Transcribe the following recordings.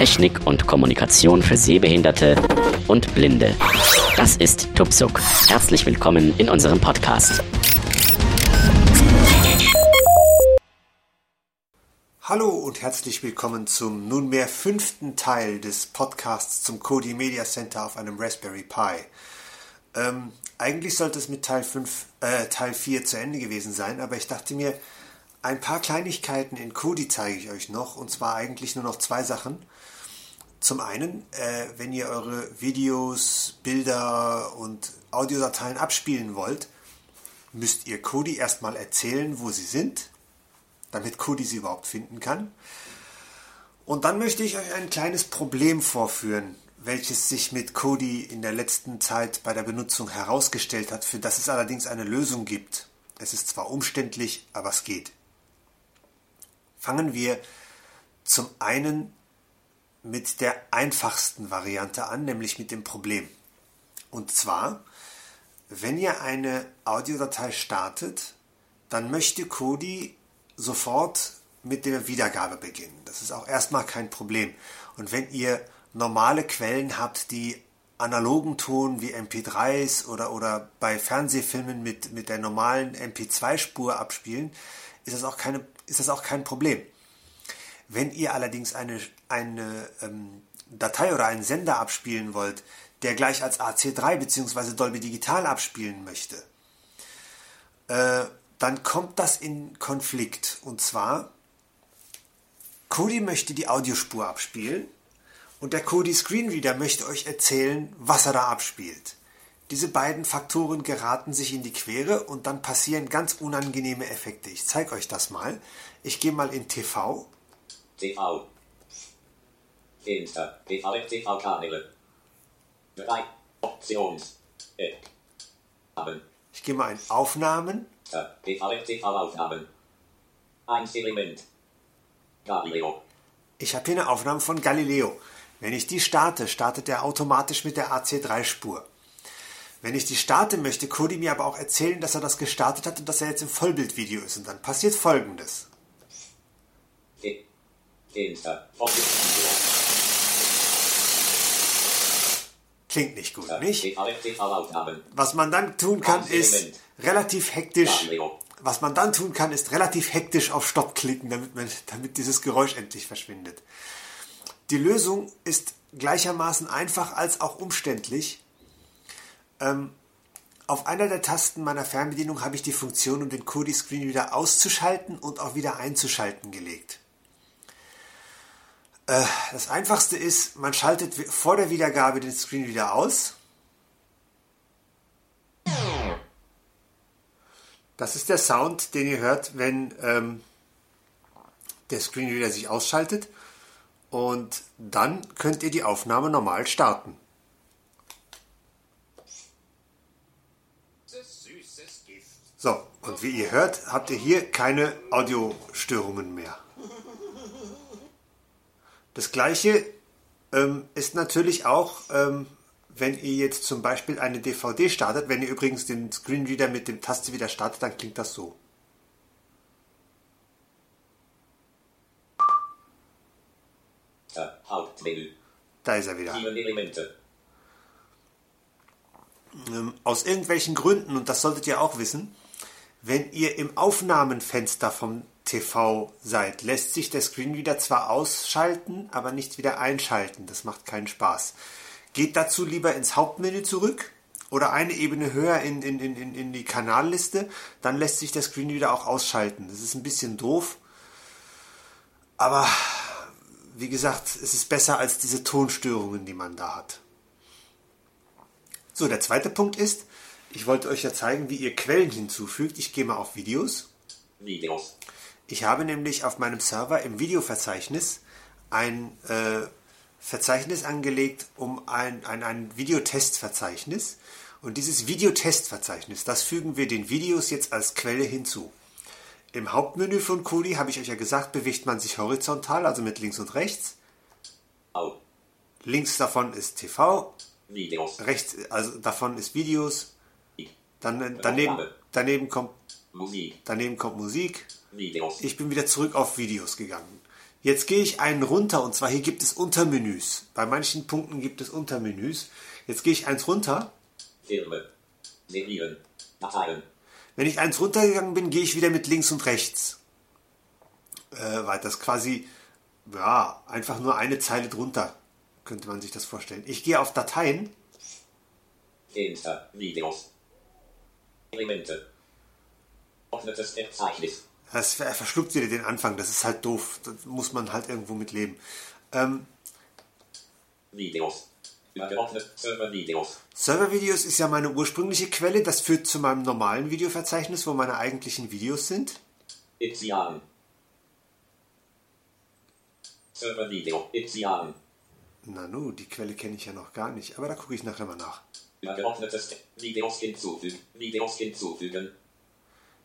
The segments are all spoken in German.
Technik und Kommunikation für Sehbehinderte und Blinde. Das ist Tupsuk. Herzlich willkommen in unserem Podcast. Hallo und herzlich willkommen zum nunmehr fünften Teil des Podcasts zum Kodi Media Center auf einem Raspberry Pi. Ähm, eigentlich sollte es mit Teil, 5, äh, Teil 4 zu Ende gewesen sein, aber ich dachte mir, ein paar Kleinigkeiten in Kodi zeige ich euch noch, und zwar eigentlich nur noch zwei Sachen. Zum einen, äh, wenn ihr eure Videos, Bilder und Audiodateien abspielen wollt, müsst ihr Kodi erstmal erzählen, wo sie sind, damit Kodi sie überhaupt finden kann. Und dann möchte ich euch ein kleines Problem vorführen, welches sich mit Kodi in der letzten Zeit bei der Benutzung herausgestellt hat, für das es allerdings eine Lösung gibt. Es ist zwar umständlich, aber es geht. Fangen wir zum einen mit der einfachsten Variante an, nämlich mit dem Problem. Und zwar, wenn ihr eine Audiodatei startet, dann möchte Kodi sofort mit der Wiedergabe beginnen. Das ist auch erstmal kein Problem. Und wenn ihr normale Quellen habt, die analogen Ton wie MP3s oder, oder bei Fernsehfilmen mit, mit der normalen MP2-Spur abspielen, ist das, auch keine, ist das auch kein Problem. Wenn ihr allerdings eine, eine ähm, Datei oder einen Sender abspielen wollt, der gleich als AC3 bzw. Dolby Digital abspielen möchte, äh, dann kommt das in Konflikt. Und zwar, Kodi möchte die Audiospur abspielen und der Kodi Screenreader möchte euch erzählen, was er da abspielt. Diese beiden Faktoren geraten sich in die Quere und dann passieren ganz unangenehme Effekte. Ich zeige euch das mal. Ich gehe mal in TV. TV. Fenster. TV TV-Kanäle. Drei. Options. Haben. Ich gehe mal in Aufnahmen. TV TV-Aufnahmen. Ein Element. Galileo. Ich habe hier eine Aufnahme von Galileo. Wenn ich die starte, startet er automatisch mit der AC3-Spur. Wenn ich die starte, möchte Cody mir aber auch erzählen, dass er das gestartet hat und dass er jetzt im Vollbildvideo ist. Und dann passiert folgendes. Klingt nicht gut, nicht? Was man dann tun kann, ist relativ hektisch. Was man dann tun kann, ist relativ hektisch auf Stopp klicken, damit, man, damit dieses Geräusch endlich verschwindet. Die Lösung ist gleichermaßen einfach als auch umständlich. Ähm, auf einer der Tasten meiner Fernbedienung habe ich die Funktion, um den Kodi Screen wieder auszuschalten und auch wieder einzuschalten gelegt. Äh, das einfachste ist, man schaltet vor der Wiedergabe den Screen wieder aus. Das ist der Sound, den ihr hört, wenn ähm, der Screenreader sich ausschaltet und dann könnt ihr die Aufnahme normal starten. So, und wie ihr hört, habt ihr hier keine Audiostörungen mehr. Das gleiche ähm, ist natürlich auch, ähm, wenn ihr jetzt zum Beispiel eine DVD startet. Wenn ihr übrigens den Screenreader mit dem Taste wieder startet, dann klingt das so. Hauptmenü. Da ist er wieder. Elemente. Ähm, aus irgendwelchen Gründen, und das solltet ihr auch wissen, wenn ihr im Aufnahmenfenster vom TV seid, lässt sich der Screenreader zwar ausschalten, aber nicht wieder einschalten. Das macht keinen Spaß. Geht dazu lieber ins Hauptmenü zurück oder eine Ebene höher in, in, in, in die Kanalliste, dann lässt sich der Screenreader auch ausschalten. Das ist ein bisschen doof, aber wie gesagt, es ist besser als diese Tonstörungen, die man da hat. So, der zweite Punkt ist, ich wollte euch ja zeigen, wie ihr Quellen hinzufügt. Ich gehe mal auf Videos. Videos. Ich habe nämlich auf meinem Server im Videoverzeichnis ein äh, Verzeichnis angelegt, um ein, ein, ein Videotestverzeichnis. Und dieses Videotestverzeichnis, das fügen wir den Videos jetzt als Quelle hinzu. Im Hauptmenü von Kodi habe ich euch ja gesagt, bewegt man sich horizontal, also mit links und rechts. Oh. Links davon ist TV. Videos. Rechts, also davon ist Videos. Dann, daneben, daneben kommt Musik. Daneben kommt Musik. Videos. Ich bin wieder zurück auf Videos gegangen. Jetzt gehe ich einen runter und zwar hier gibt es Untermenüs. Bei manchen Punkten gibt es Untermenüs. Jetzt gehe ich eins runter. Filme. Serien. Dateien. Wenn ich eins runtergegangen bin, gehe ich wieder mit links und rechts. Äh, weil das quasi, ja, einfach nur eine Zeile drunter, könnte man sich das vorstellen. Ich gehe auf Dateien. Fenster. Videos. Elemente. Verzeichnis. Das er verschluckt wieder den Anfang, das ist halt doof. Da muss man halt irgendwo mit leben. Ähm, Videos. Server-Videos. Servervideos ist ja meine ursprüngliche Quelle. Das führt zu meinem normalen Videoverzeichnis, wo meine eigentlichen Videos sind. Ixian. Server-Video. Ixian. Nanu, die Quelle kenne ich ja noch gar nicht, aber da gucke ich nachher mal nach. Übergeordnetes Videos hinzufügen. Videos hinzufügen.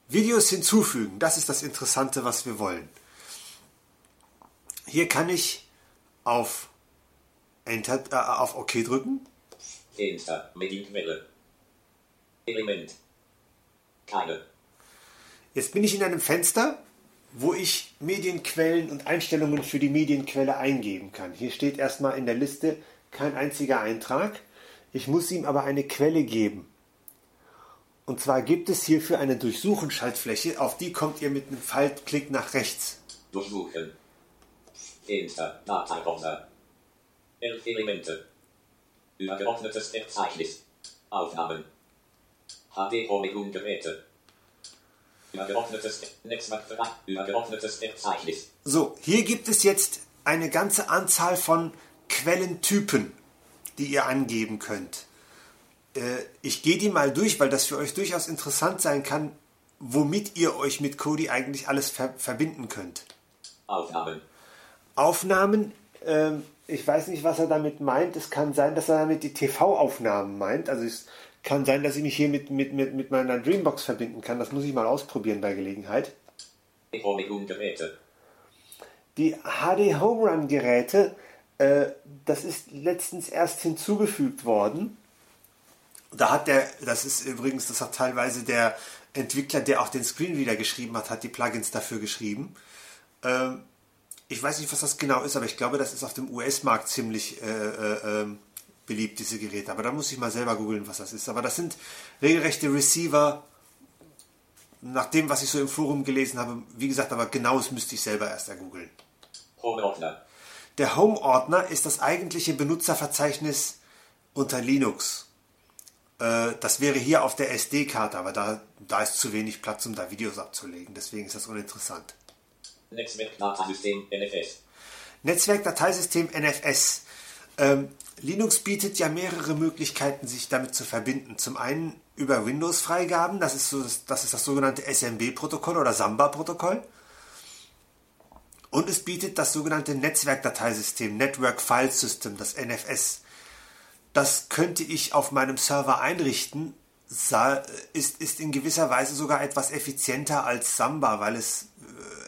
Videos hinzufügen, das ist das Interessante, was wir wollen. Hier kann ich auf Enter, äh, auf OK drücken. Enter. Medienquelle. Element. Keine. Jetzt bin ich in einem Fenster, wo ich Medienquellen und Einstellungen für die Medienquelle eingeben kann. Hier steht erstmal in der Liste kein einziger Eintrag. Ich muss ihm aber eine Quelle geben. Und zwar gibt es hierfür eine Durchsuchen-Schaltfläche, auf die kommt ihr mit einem Faltklick nach rechts. Durchsuchen. Enter. Dateiordner. Elf Elemente. Übergeordnetes Verzeichnis. Aufnahmen. HD-Roaming-Geräte. Übergeordnetes Netzwerk. Übergeordnetes Verzeichnis. So, hier gibt es jetzt eine ganze Anzahl von Quellentypen, die ihr angeben könnt. Äh, ich gehe die mal durch, weil das für euch durchaus interessant sein kann, womit ihr euch mit Kodi eigentlich alles ver verbinden könnt. Aufnahmen. Aufnahmen, ähm, ich weiß nicht, was er damit meint. Es kann sein, dass er damit die TV-Aufnahmen meint. Also es kann sein, dass ich mich hier mit, mit, mit, mit meiner Dreambox verbinden kann. Das muss ich mal ausprobieren bei Gelegenheit. Roaming-Geräte. Die HD Home Run Geräte, äh, das ist letztens erst hinzugefügt worden. Da hat der, das ist übrigens, das hat teilweise der Entwickler, der auch den Screenreader geschrieben hat, hat die Plugins dafür geschrieben. Ähm, ich weiß nicht, was das genau ist, aber ich glaube, das ist auf dem US-Markt ziemlich äh, äh, ähm, beliebt, diese Geräte. Aber da muss ich mal selber googeln, was das ist. Aber das sind regelrechte Receiver. Nach dem, was ich so im Forum gelesen habe, wie gesagt, aber genaues müsste ich selber erst ergoogeln. Home-Ordner. Der Home-Ordner ist das eigentliche Benutzerverzeichnis unter Linux. Äh, das wäre hier auf der SD-Karte, aber da, da ist zu wenig Platz, um da Videos abzulegen. Deswegen ist das uninteressant. Netzwerkdateisystem NFS. Netzwerkdateisystem NFS. Ähm, Linux bietet ja mehrere Möglichkeiten, sich damit zu verbinden. Zum einen über Windows-Freigaben, das ist, so, das ist das sogenannte SMB-Protokoll oder Samba-Protokoll. Und es bietet das sogenannte Netzwerkdateisystem, Network File System, das NFS. Das könnte ich auf meinem Server einrichten, ist, ist in gewisser Weise sogar etwas effizienter als Samba, weil es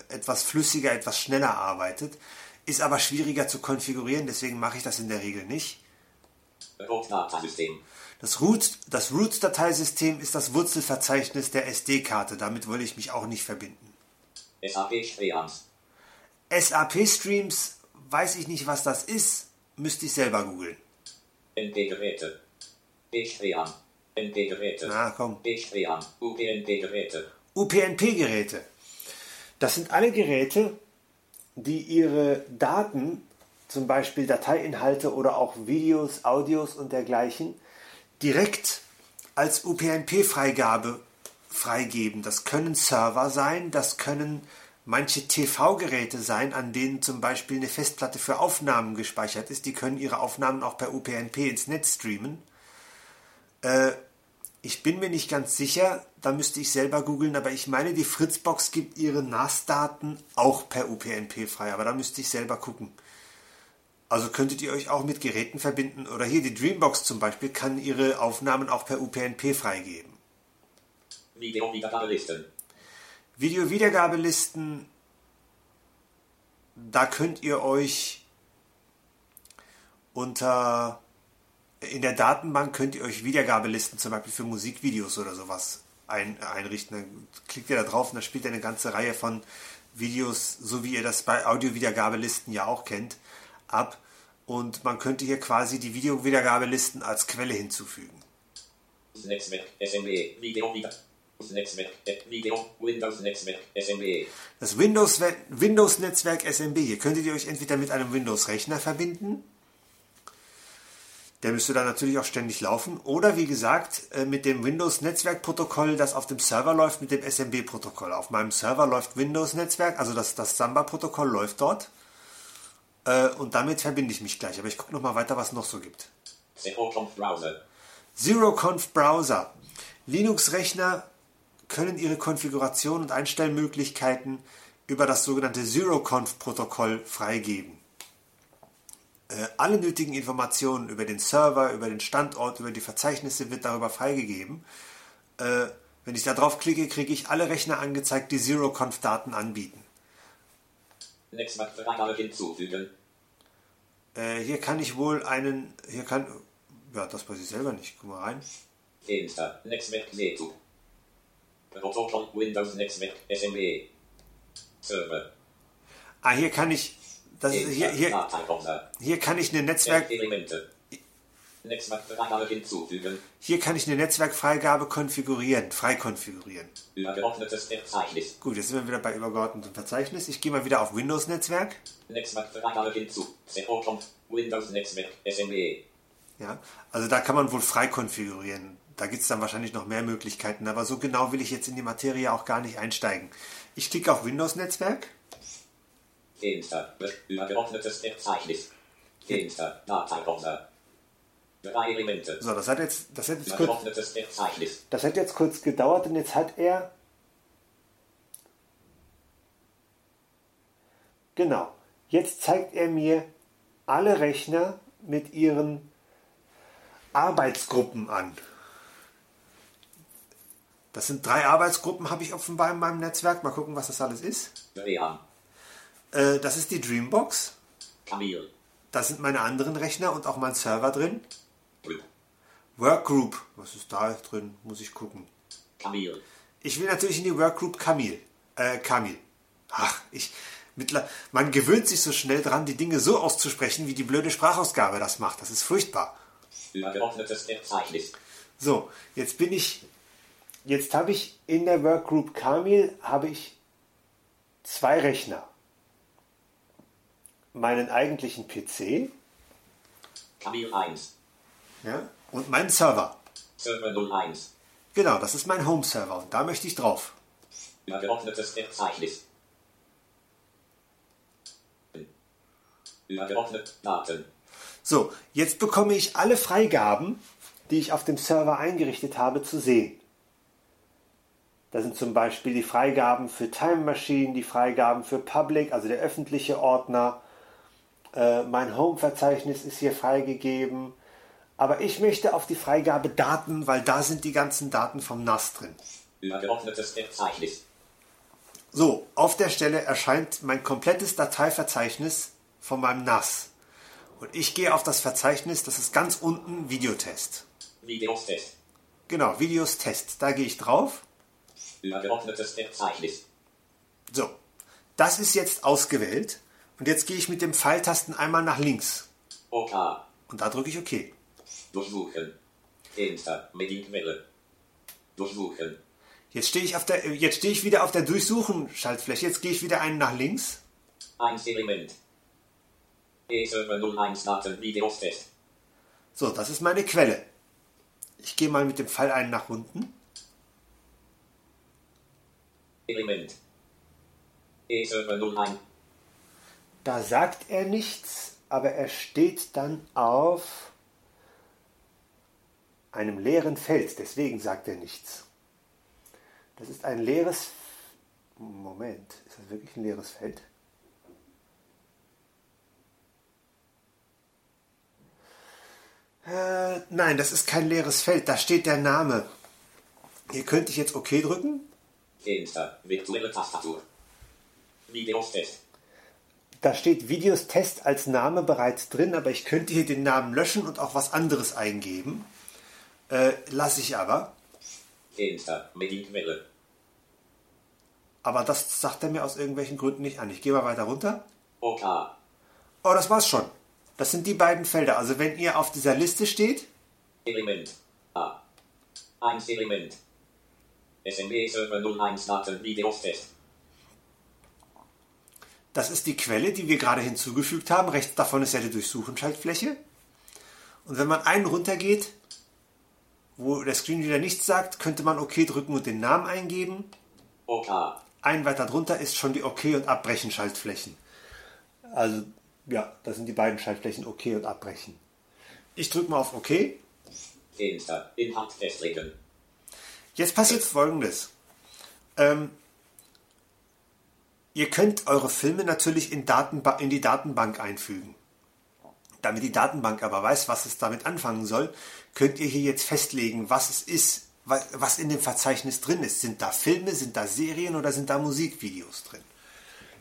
äh, etwas flüssiger, etwas schneller arbeitet, ist aber schwieriger zu konfigurieren, deswegen mache ich das in der Regel nicht. Root-Dateisystem. Das Root, Root-Dateisystem ist das Wurzelverzeichnis der SD-Karte, damit wollte ich mich auch nicht verbinden. SAP-Streams. SAP-Streams, weiß ich nicht, was das ist, müsste ich selber googeln. NP-Geräte. B-Stream. NP-Geräte. Na komm. B-Stream. UPnP-Geräte. UPnP-Geräte. Das sind alle Geräte, die ihre Daten, zum Beispiel Dateiinhalte oder auch Videos, Audios und dergleichen, direkt als UPnP-Freigabe freigeben. Das können Server sein, das können manche TV-Geräte sein, an denen zum Beispiel eine Festplatte für Aufnahmen gespeichert ist. Die können ihre Aufnahmen auch per UPnP ins Netz streamen. Äh, ich bin mir nicht ganz sicher, da müsste ich selber googeln, aber ich meine, die Fritzbox gibt ihre NAS-Daten auch per UPnP frei, aber da müsste ich selber gucken. Also könntet ihr euch auch mit Geräten verbinden oder hier die Dreambox zum Beispiel kann ihre Aufnahmen auch per UPnP freigeben. Video-Wiedergabelisten. Video-Wiedergabelisten, da könnt ihr euch unter in der Datenbank könnt ihr euch Wiedergabelisten zum Beispiel für Musikvideos oder sowas ein, einrichten. Dann klickt ihr da drauf und dann spielt ihr eine ganze Reihe von Videos, so wie ihr das bei Audiowiedergabelisten ja auch kennt, ab. Und man könnte hier quasi die Videowiedergabelisten als Quelle hinzufügen. SMB Video Das Windows- Windows-Netzwerk SMB. Hier könntet ihr euch entweder mit einem Windows-Rechner verbinden. Der müsste dann natürlich auch ständig laufen. Oder wie gesagt, äh, mit dem Windows-Netzwerk-Protokoll, das auf dem Server läuft, mit dem SMB-Protokoll. Auf meinem Server läuft Windows-Netzwerk, also das, das Samba-Protokoll läuft dort. Äh, Und damit verbinde ich mich gleich. Aber ich gucke nochmal weiter, was noch so gibt. Zero Browser. ZeroConf Browser. Linux-Rechner können ihre Konfiguration und Einstellmöglichkeiten über das sogenannte ZeroConf-Protokoll freigeben. Äh, alle nötigen Informationen über den Server, über den Standort, über die Verzeichnisse wird darüber freigegeben. Äh, wenn ich da drauf klicke, kriege ich alle Rechner angezeigt, die ZeroConf-Daten anbieten. Netzwerkfreigabe hinzufügen. Äh, hier kann ich wohl einen, hier kann, ja, das weiß ich selber nicht. Guck mal rein. Insta. Netzwerk Netu. Windows Netzwerk SMB. Server. Ah, hier kann ich, das ist, hier, hier, Dateibrowser. hier kann ich eine Netzwerk, Elemente. Netzwerkfreigabe hinzufügen. Hier kann ich eine Netzwerkfreigabe konfigurieren, frei konfigurieren. Übergeordnetes Verzeichnis. Gut, jetzt sind wir wieder bei übergeordnetem Verzeichnis. Ich gehe mal wieder auf Windows-Netzwerk. Netzwerkfreigabe hinzu. Zero Windows Netzwerk SMB. Ja, also da kann man wohl frei konfigurieren. Da gibt es dann wahrscheinlich noch mehr Möglichkeiten, aber so genau will ich jetzt in die Materie auch gar nicht einsteigen. Ich klicke auf Windows-Netzwerk. So, das hat jetzt, das hat jetzt kurz, das hat jetzt kurz gedauert und jetzt hat er. Genau. Jetzt zeigt er mir alle Rechner mit ihren Arbeitsgruppen an. Das sind drei Arbeitsgruppen, habe ich offenbar in meinem Netzwerk. Mal gucken, was das alles ist. WLAN. Äh, das ist die Dreambox. Camille. Da sind meine anderen Rechner und auch mein Server drin. Group. Workgroup. Was ist da drin? Muss ich gucken. Camille. Ich will natürlich in die Workgroup Kamil. Äh, Kamil. Ach, ich. Mittler, man gewöhnt sich so schnell dran, die Dinge so auszusprechen, wie die blöde Sprachausgabe das macht. Das ist furchtbar. Übergeordnetes Verzeichnis. So, jetzt bin ich. Jetzt habe ich in der Workgroup Kamil habe ich zwei Rechner. Meinen eigentlichen PC Camille 1. ja, und meinen Server. Server 01. Genau, das ist mein Home-Server und da möchte ich drauf. Übergeordnetes Verzeichnis. Übergeordnet Daten. So, jetzt bekomme ich alle Freigaben, die ich auf dem Server eingerichtet habe, zu sehen. Da sind zum Beispiel die Freigaben für Time Machine, die Freigaben für Public, also der öffentliche Ordner. Äh, mein Home-Verzeichnis ist hier freigegeben. Aber ich möchte auf die Freigabe Daten, weil da sind die ganzen Daten vom NAS drin. Übergeordnetes Verzeichnis. So, auf der Stelle erscheint mein komplettes Dateiverzeichnis von meinem NAS. Und ich gehe auf das Verzeichnis, das ist ganz unten Videotest. Videos Test. Genau, Videos Test. Da gehe ich drauf. Übergeordnetes Verzeichnis. So, das ist jetzt ausgewählt. Und jetzt gehe ich mit dem Pfeiltasten einmal nach links. OK. Und da drücke ich OK. Durchsuchen. Insta. Medienquelle. Durchsuchen. Jetzt stehe ich, auf der, jetzt stehe ich wieder auf der Durchsuchen-Schaltfläche. Jetzt gehe ich wieder einen nach links. 1 Element. E-Server 01 Daten. So, das ist meine Quelle. Ich gehe mal mit dem Pfeil einen nach unten. Element. E-Server 01. Da sagt er nichts, aber er steht dann auf einem leeren Feld. Deswegen sagt er nichts. Das ist ein leeres. Moment, ist das wirklich ein leeres Feld? Äh, nein, das ist kein leeres Feld. Da steht der Name. Hier könnte ich jetzt OK drücken. Insta. Virtuelle Tastatur. Videos Test. Da steht Videos Test als Name bereits drin, aber ich könnte hier den Namen löschen und auch was anderes eingeben. Äh, lasse ich aber. Insta. Medienquelle. aber das sagt er mir aus irgendwelchen Gründen nicht an. Ich gehe mal weiter runter. Oh, das war's schon. Das sind die beiden Felder. Also wenn ihr auf dieser Liste steht, Element. A. 1 Element. SMB Server 01 Daten Videos Test. Das ist die Quelle, die wir gerade hinzugefügt haben. Rechts davon ist ja die Durchsuchenschaltfläche. Und wenn man einen runtergeht, wo der Screenreader nichts sagt, könnte man OK drücken und den Namen eingeben. OK. Ein weiter drunter ist schon die OK und Abbrechen Schaltflächen. Also ja, das sind die beiden Schaltflächen OK und Abbrechen. Ich drücke mal auf OK. Enter. Inhalt festlegen. Jetzt passiert folgendes. Ähm, ihr könnt eure Filme natürlich in, Datenba in die Datenbank einfügen. Damit die Datenbank aber weiß, was es damit anfangen soll, könnt ihr hier jetzt festlegen, was es ist, wa- was in dem Verzeichnis drin ist. Sind da Filme, sind da Serien oder sind da Musikvideos drin?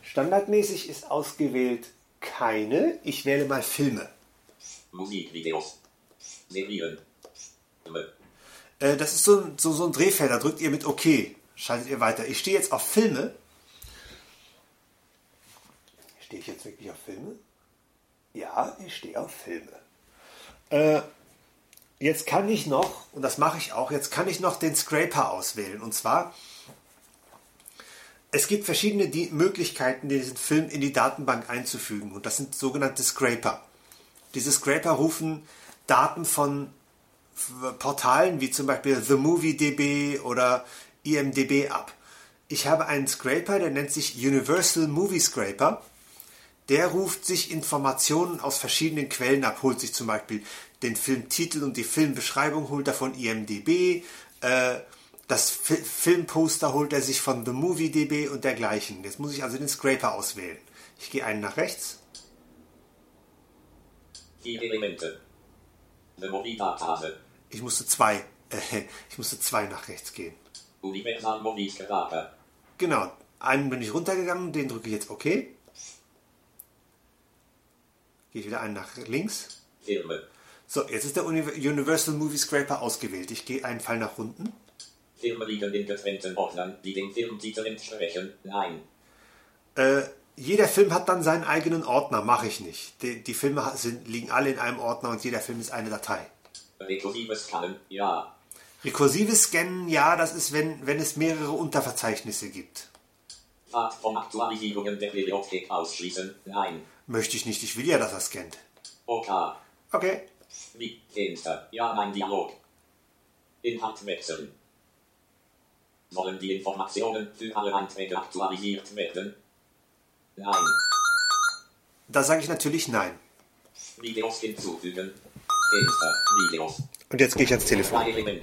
Standardmäßig ist ausgewählt keine. Ich wähle mal Filme. Musikvideos. Serien. Filme. Äh, das ist so so, so ein Drehfeld, da drückt ihr mit OK, schaltet ihr weiter. Ich stehe jetzt auf Filme. Stehe ich jetzt wirklich auf Filme? Ja, ich stehe auf Filme. Äh, jetzt kann ich noch, und das mache ich auch, jetzt kann ich noch den Scraper auswählen. Und zwar, es gibt verschiedene die Möglichkeiten, diesen Film in die Datenbank einzufügen. Und das sind sogenannte Scraper. Diese Scraper rufen Daten von Portalen wie zum Beispiel The Movie DB oder IMDB ab. Ich habe einen Scraper, der nennt sich Universal Movie Scraper. Der ruft sich Informationen aus verschiedenen Quellen ab, holt sich zum Beispiel den Filmtitel und die Filmbeschreibung holt er von IMDB, äh, das Fi Filmposter holt er sich von The Movie DB und dergleichen. Jetzt muss ich also den Scraper auswählen. Ich gehe einen nach rechts. Vier Elemente. Memory-Database. Ich musste zwei, äh, ich musste zwei nach rechts gehen. Genau, einen bin ich runtergegangen, den drücke ich jetzt OK. Gehe ich wieder einen nach links. Filme. So, jetzt ist der Uni Universal Movie Scraper ausgewählt. Ich gehe einen Pfeil nach unten. Filme liegen in getrennten Ordnern, die dem Filmtitel entsprechen. Nein. Äh, jeder Film hat dann seinen eigenen Ordner, mache ich nicht. Die, die Filme sind, liegen alle in einem Ordner und jeder Film ist eine Datei. Rekursives Scannen. Ja. Rekursives Scannen, ja, das ist, wenn, wenn es mehrere Unterverzeichnisse gibt. Art von Aktualisierungen der Bibliothek ausschließen. Nein. Möchte ich nicht, ich will ja, dass er scannt. OK. Okay. Wie? Enter. Ja, mein Dialog. Inhalt wechseln. Sollen die Informationen für alle Einträge aktualisiert werden? Nein. Da sage ich natürlich nein. Videos hinzufügen. Und jetzt gehe ich ans Telefon.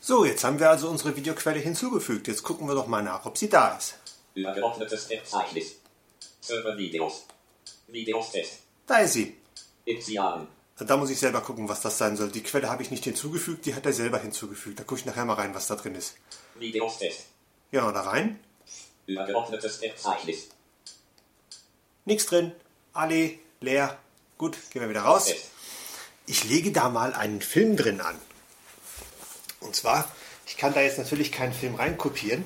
So, jetzt haben wir also unsere Videoquelle hinzugefügt. Jetzt gucken wir doch mal nach, ob sie da ist. Übergeordnetes Verzeichnis. Server Videos. Videos Test. Da ist sie. Initialen. Da muss ich selber gucken, was das sein soll. Die Quelle habe ich nicht hinzugefügt, die hat er selber hinzugefügt. Da gucke ich nachher mal rein, was da drin ist. Videos Test. Ja, da rein. Übergeordnetes Verzeichnis. Nichts drin. Alle leer. Gut, gehen wir wieder raus. Test. Ich lege da mal einen Film drin an. Und zwar, ich kann da jetzt natürlich keinen Film reinkopieren,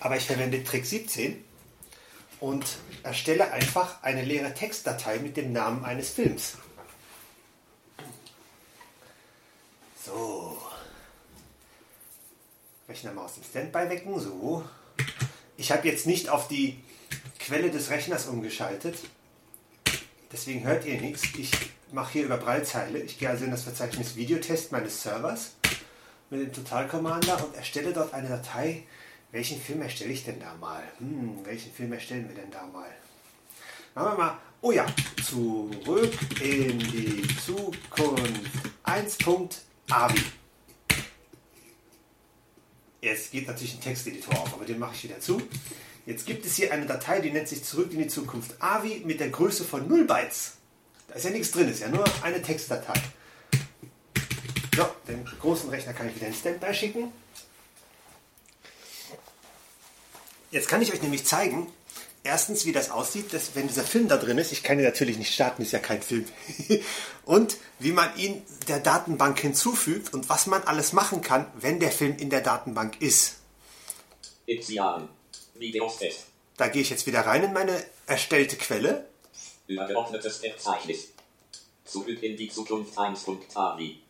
aber ich verwende Trick 17 und erstelle einfach eine leere Textdatei mit dem Namen eines Films. So. Rechner mal aus dem Standby wecken. So. Ich habe jetzt nicht auf die Quelle des Rechners umgeschaltet. Deswegen hört ihr nichts. Ich mache hier über Breilzeile. Ich gehe also in das Verzeichnis Videotest meines Servers mit dem Total Commander und erstelle dort eine Datei. Welchen Film erstelle ich denn da mal? Hm, welchen Film erstellen wir denn da mal? Machen wir mal. Oh ja, zurück in die Zukunft 1.avi. Jetzt geht natürlich ein Texteditor auf, aber den mache ich wieder zu. Jetzt gibt es hier eine Datei, die nennt sich Zurück in die Zukunft AVI mit der Größe von 0 Bytes. Da ist ja nichts drin, ist ja nur eine Textdatei. So, den großen Rechner kann ich wieder in Standby schicken. Jetzt kann ich euch nämlich zeigen, erstens, wie das aussieht, dass, wenn dieser Film da drin ist. Ich kann ihn natürlich nicht starten, ist ja kein Film. und wie man ihn der Datenbank hinzufügt und was man alles machen kann, wenn der Film in der Datenbank ist. Da gehe ich jetzt wieder rein in meine erstellte Quelle. Übergeordnetes Verzeichnis. Zurück in die Zukunft 1.avi.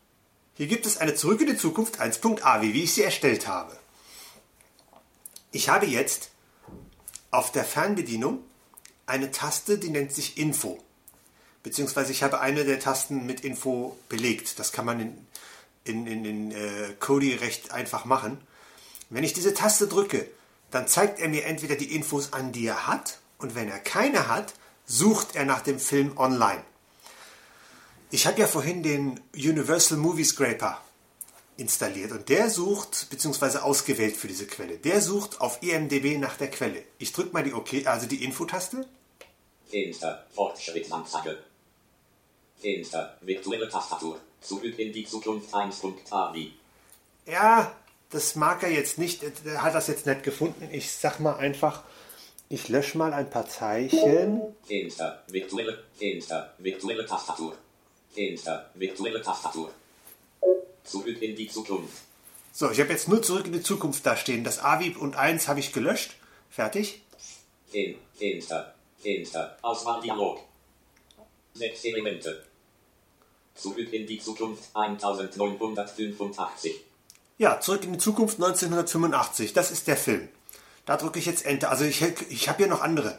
Hier gibt es eine Zurück in die Zukunft 1.avi, wie ich sie erstellt habe. Ich habe jetzt auf der Fernbedienung eine Taste, die nennt sich Info. Beziehungsweise ich habe eine der Tasten mit Info belegt. Das kann man in, in, in, in äh, Kodi recht einfach machen. Wenn ich diese Taste drücke, dann zeigt er mir entweder die Infos an, die er hat, und wenn er keine hat, sucht er nach dem Film online. Ich habe ja vorhin den Universal Movie Scraper installiert und der sucht, beziehungsweise ausgewählt für diese Quelle. Der sucht auf IMDB nach der Quelle. Ich drücke mal die OK, also die Infotaste. Fortschrittsanzeige. Fenster. Virtuelle Tastatur. Zurück in die Zukunft 1.avi. Ja, das mag er jetzt nicht, er hat das jetzt nicht gefunden. Ich sag mal einfach, ich lösche mal ein paar Zeichen. Fenster. Virtuelle. Fenster. Virtuelle Tastatur. Fenster. Virtuelle Tastatur. Zurück in die Zukunft. So, ich habe jetzt nur zurück in die Zukunft da stehen. Das AVIP und 1 habe ich gelöscht. Fertig. Fen Fenster. Fenster. Auswahldialog. Sechs Elemente. Zurück in die Zukunft 1985. Ja, zurück in die Zukunft 1985. Das ist der Film. Da drücke ich jetzt Enter. Also ich, ich habe hier noch andere.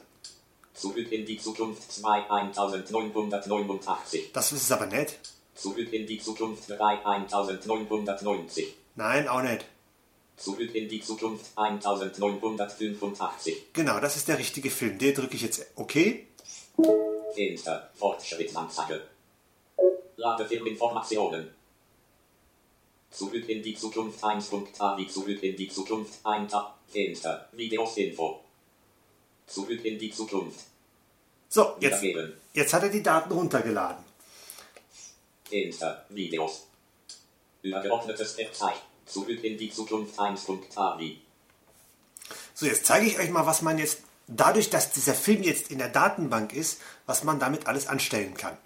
Zurück in die Zukunft 2 1989. Das ist es aber nicht. Zurück in die Zukunft 3 1990. Nein, auch nicht. Zurück in die Zukunft 1985. Genau, das ist der richtige Film. Den drücke ich jetzt OK. Fenster. Fortschrittsanzeige. Ladefilminformationen. Zurück in die Zukunft 1.avi. Zurück in die Zukunft 1. Fenster. Videos Info. Zurück in die Zukunft. So, jetzt, jetzt hat er die Daten runtergeladen. Fenster. Videos. Übergeordnetes Verzeichnis. Zurück in die Zukunft 1.avi. So, jetzt zeige ich euch mal, was man jetzt, dadurch, dass dieser Film jetzt in der Datenbank ist, was man damit alles anstellen kann.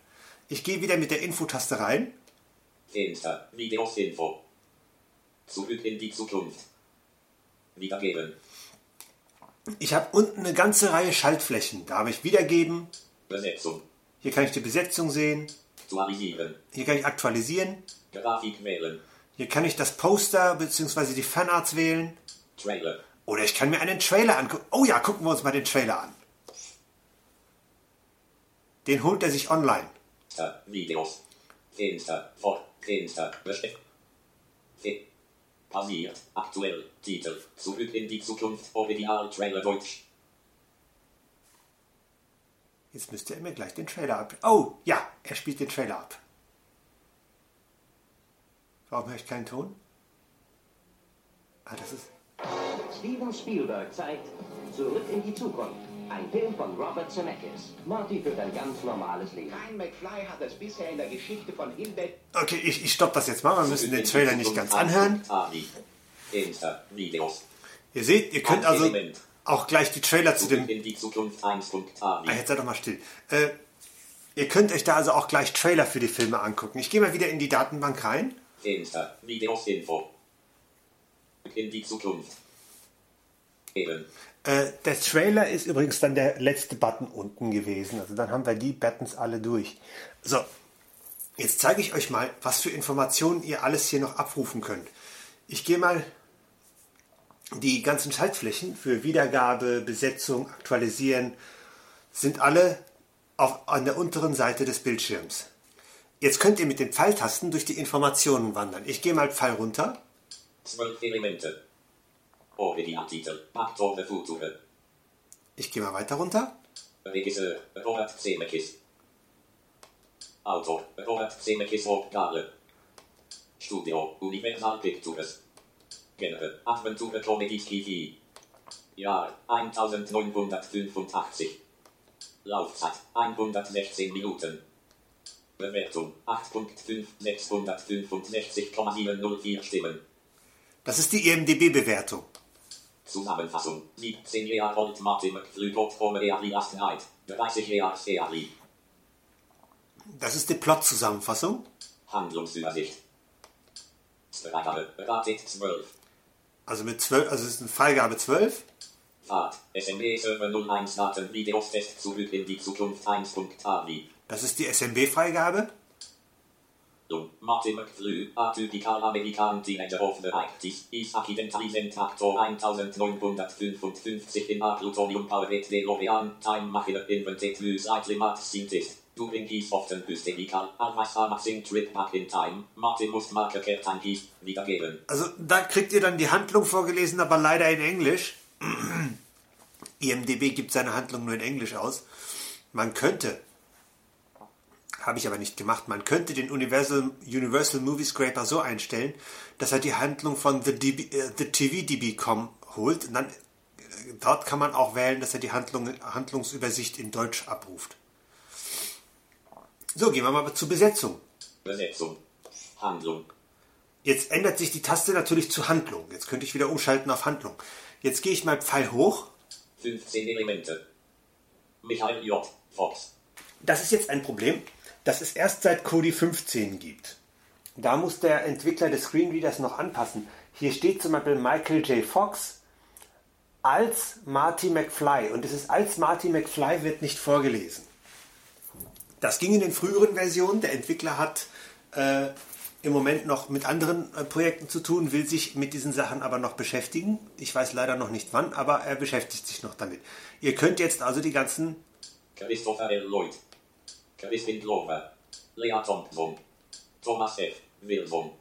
Ich gehe wieder mit der Infotaste rein. Fenster. Videos Info. Zurück in die Zukunft. Wiedergeben. Ich habe unten eine ganze Reihe Schaltflächen. Da habe ich Wiedergeben. Besetzung. Hier kann ich die Besetzung sehen. Aktualisieren. Hier kann ich aktualisieren. Grafik wählen. Hier kann ich das Poster bzw. die Fanarts wählen. Trailer. Oder ich kann mir einen Trailer angucken. Oh ja, gucken wir uns mal den Trailer an. Den holt er sich online. Videos. Fenster. Vor. Fenster. Besteck. Fe. Passiert. Aktuell. Titel. Zurück in die Zukunft. Original Trailer Deutsch. Jetzt müsste er mir gleich den Trailer ab. Oh, ja, er spielt den Trailer ab. Warum höre ich keinen Ton? Ah, das ist. Steven Spielberg zeigt Zurück in die Zukunft. Ein Film von Robert Zemeckis. Marty führt ein ganz normales Leben. Kein McFly hat es bisher in der Geschichte von Himbeck Okay, ich, ich stopp das jetzt mal. Wir müssen den Trailer nicht ganz anhören. Ihr seht, ihr könnt also auch gleich die Trailer zu dem. Ah, 1.avi. jetzt seid doch mal still. Äh, ihr könnt euch da also auch gleich Trailer für die Filme angucken. Ich gehe mal wieder in die Datenbank rein. Videos Info. In die Zukunft. Eben. Äh, der Trailer ist übrigens dann der letzte Button unten gewesen. Also dann haben wir die Buttons alle durch. So, jetzt zeige ich euch mal, was für Informationen ihr alles hier noch abrufen könnt. Ich gehe mal die ganzen Schaltflächen für Wiedergabe, Besetzung, Aktualisieren sind alle auf, an der unteren Seite des Bildschirms. Jetzt könnt ihr mit den Pfeiltasten durch die Informationen wandern. Ich gehe mal Pfeil runter. Zwölf Elemente. Originaltitel. Aktor der Future. Ich gehe mal weiter runter. Regisseur. Robert Zemeckis. Autor. Robert Zemeckis Hauptgale. Studio. Universal Pictures. Genre. Adventure Comedy TV. Jahr. 1985. Laufzeit. 116 Minuten. Bewertung. 8.5. 665,704 Stimmen. Das ist die E IMDB-Bewertung. Zusammenfassung. 17 Jahre alt Martin McFly Gott from Early Last Night. 30 Jahre Early. Das ist die Plot-Zusammenfassung. Handlungsübersicht. Sprecher. Rated 12. Also mit 12, also es ist eine Freigabe 12. Fahrt. SMB Server 01 Daten Videos Test zurück in die Zukunft 1.avi. Das ist die SMB-Freigabe. Dum. Martin McFlew, atypical American Teenager of the 80s, is accidentalisen Actor 1955 in a plutonium powered DeLorean, time machine invented through slightly mad scientist. During his often hysterical, always amazing trip back in time, Martin muss Marke Kertankis wiedergeben. Also da kriegt ihr dann die Handlung vorgelesen, aber leider in Englisch. IMDB gibt seine Handlung nur in Englisch aus. Man könnte, habe ich aber nicht gemacht, man könnte den Universal, Universal Movie Scraper so einstellen, dass er die Handlung von The, DB, äh, The TV DB.com holt. Und dann, äh, dort kann man auch wählen, dass er die Handlung, Handlungsübersicht in Deutsch abruft. So, gehen wir mal zur Besetzung. Besetzung. Handlung. Jetzt ändert sich die Taste natürlich zu Handlung. Jetzt könnte ich wieder umschalten auf Handlung. Jetzt gehe ich mal Pfeil hoch. 15 Elemente. Michael J. Fox. Das ist jetzt ein Problem, das es erst seit Kodi 15 gibt. Da muss der Entwickler des Screenreaders noch anpassen. Hier steht zum Beispiel Michael J. Fox als Marty McFly und es ist als Marty McFly wird nicht vorgelesen. Das ging in den früheren Versionen. Der Entwickler hat äh, im Moment noch mit anderen äh, Projekten zu tun, will sich mit diesen Sachen aber noch beschäftigen. Ich weiß leider noch nicht wann, aber er beschäftigt sich noch damit. Ihr könnt jetzt also die ganzen Christopher. Lloyd. Kristin Glover. Lea Thompson. Thomas F. Wilson.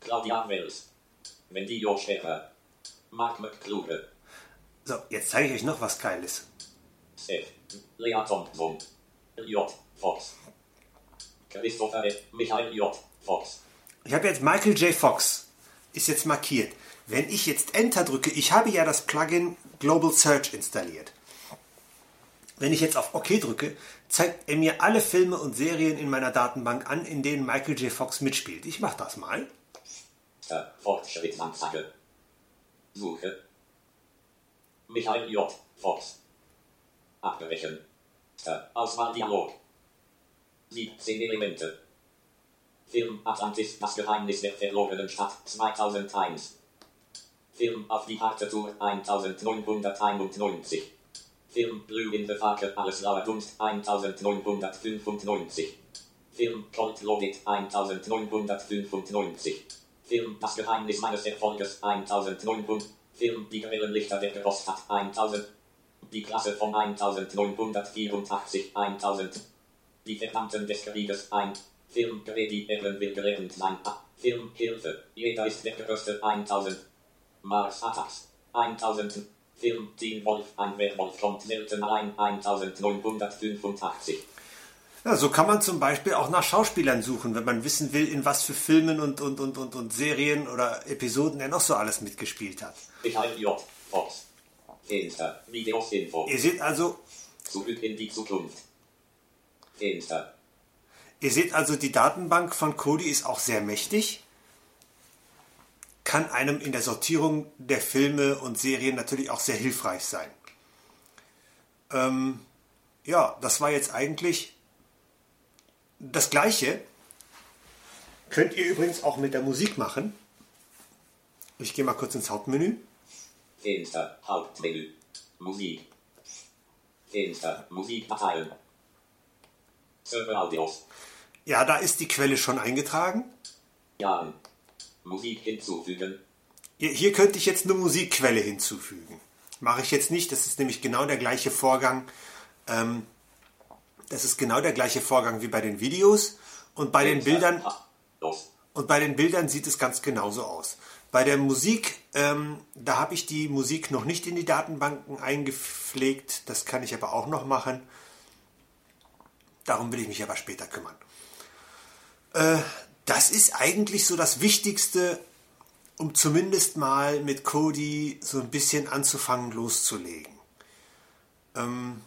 Claudia Wells. Wendy Jo Schäfer. Mark McCluge. So, jetzt zeige ich euch noch was Geiles. F. Lea Thompson. J. Fox. Christopher F. Michael J. Fox. Ich habe jetzt Michael J. Fox. Ist jetzt markiert. Wenn ich jetzt Enter drücke, ich habe ja das Plugin Global Search installiert. Wenn ich jetzt auf OK drücke, zeigt er mir alle Filme und Serien in meiner Datenbank an, in denen Michael J. Fox mitspielt. Ich mache das mal. Äh, Fortschrittsanzeige. Suche. Michael J. Fox. Abbrechen. Äh, Auswahldialog. 17 Elemente. Film Atlantis, das Geheimnis der verlorenen Stadt 2001. Film auf die harte Tour 1991. In the Fake, alles lauer Dunst 1995. Film Cold Loaded 1995. Film Das Geheimnis meines Erfolges 1900. Film Die Quellenlichter der Großstadt 1000. Die Klasse von 1984 1000. Die Verdammten des Krieges 1. Film Grady Ehren will gelernt sein. Ah, Film Hilfe. Jeder ist der Größte 1000. Mars Attacks 1000. Film Teen Wolf. Ein Werwolf kommt selten rein 1985. Ja, so kann man zum Beispiel auch nach Schauspielern suchen, wenn man wissen will, in was für Filmen und, und, und, und, und Serien oder Episoden er noch so alles mitgespielt hat. J. Fox. Fenster. Videos Info. Ihr seht also, Zurück in die Zukunft. Fenster. Ihr seht also, die Datenbank von Kodi ist auch sehr mächtig, kann einem in der Sortierung der Filme und Serien natürlich auch sehr hilfreich sein. Ähm, ja, das war jetzt eigentlich das Gleiche. Könnt ihr übrigens auch mit der Musik machen. Ich gehe mal kurz ins Hauptmenü. Fenster. Hauptmenü. Musik. Fenster. Musikdateien. Server Audios. Ja, da ist die Quelle schon eingetragen. Jahren. Musik hinzufügen. Hier hier könnte ich jetzt eine Musikquelle hinzufügen. Mache ich jetzt nicht, das ist nämlich genau der gleiche Vorgang. Ähm, das ist genau der gleiche Vorgang wie bei den Videos und bei den. Bildern und bei den Bildern sieht es ganz genauso aus. Bei der Musik, ähm, da habe ich die Musik noch nicht in die Datenbanken eingepflegt. Das kann ich aber auch noch machen. Darum will ich mich aber später kümmern. Äh, das ist eigentlich so das Wichtigste, um zumindest mal mit Kodi so ein bisschen anzufangen, loszulegen. Ähm,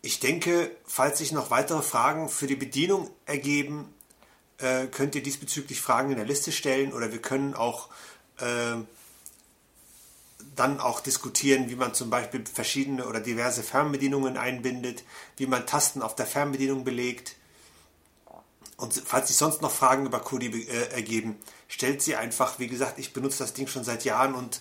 ich denke, falls sich noch weitere Fragen für die Bedienung ergeben, äh, könnt ihr diesbezüglich Fragen in der Liste stellen oder wir können auch äh, dann auch diskutieren, wie man zum Beispiel verschiedene oder diverse Fernbedienungen einbindet, wie man Tasten auf der Fernbedienung belegt und falls sich sonst noch Fragen über Kodi äh, ergeben, stellt sie einfach. Wie gesagt, ich benutze das Ding schon seit Jahren und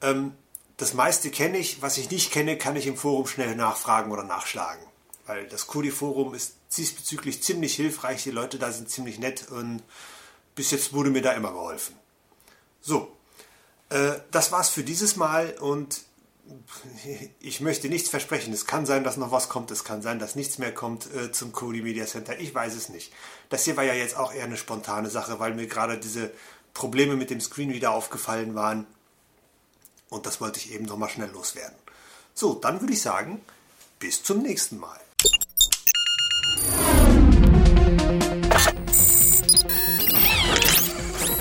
ähm, das meiste kenne ich. Was ich nicht kenne, kann ich im Forum schnell nachfragen oder nachschlagen. Weil das Kodi-Forum ist diesbezüglich ziemlich hilfreich. Die Leute da sind ziemlich nett und bis jetzt wurde mir da immer geholfen. So, äh, das war's für dieses Mal und ich möchte nichts versprechen. Es kann sein, dass noch was kommt. Es kann sein, dass nichts mehr kommt äh, zum Kodi Media Center. Ich weiß es nicht. Das hier war ja jetzt auch eher eine spontane Sache, weil mir gerade diese Probleme mit dem Screen wieder aufgefallen waren. Und das wollte ich eben nochmal schnell loswerden. So, dann würde ich sagen, bis zum nächsten Mal.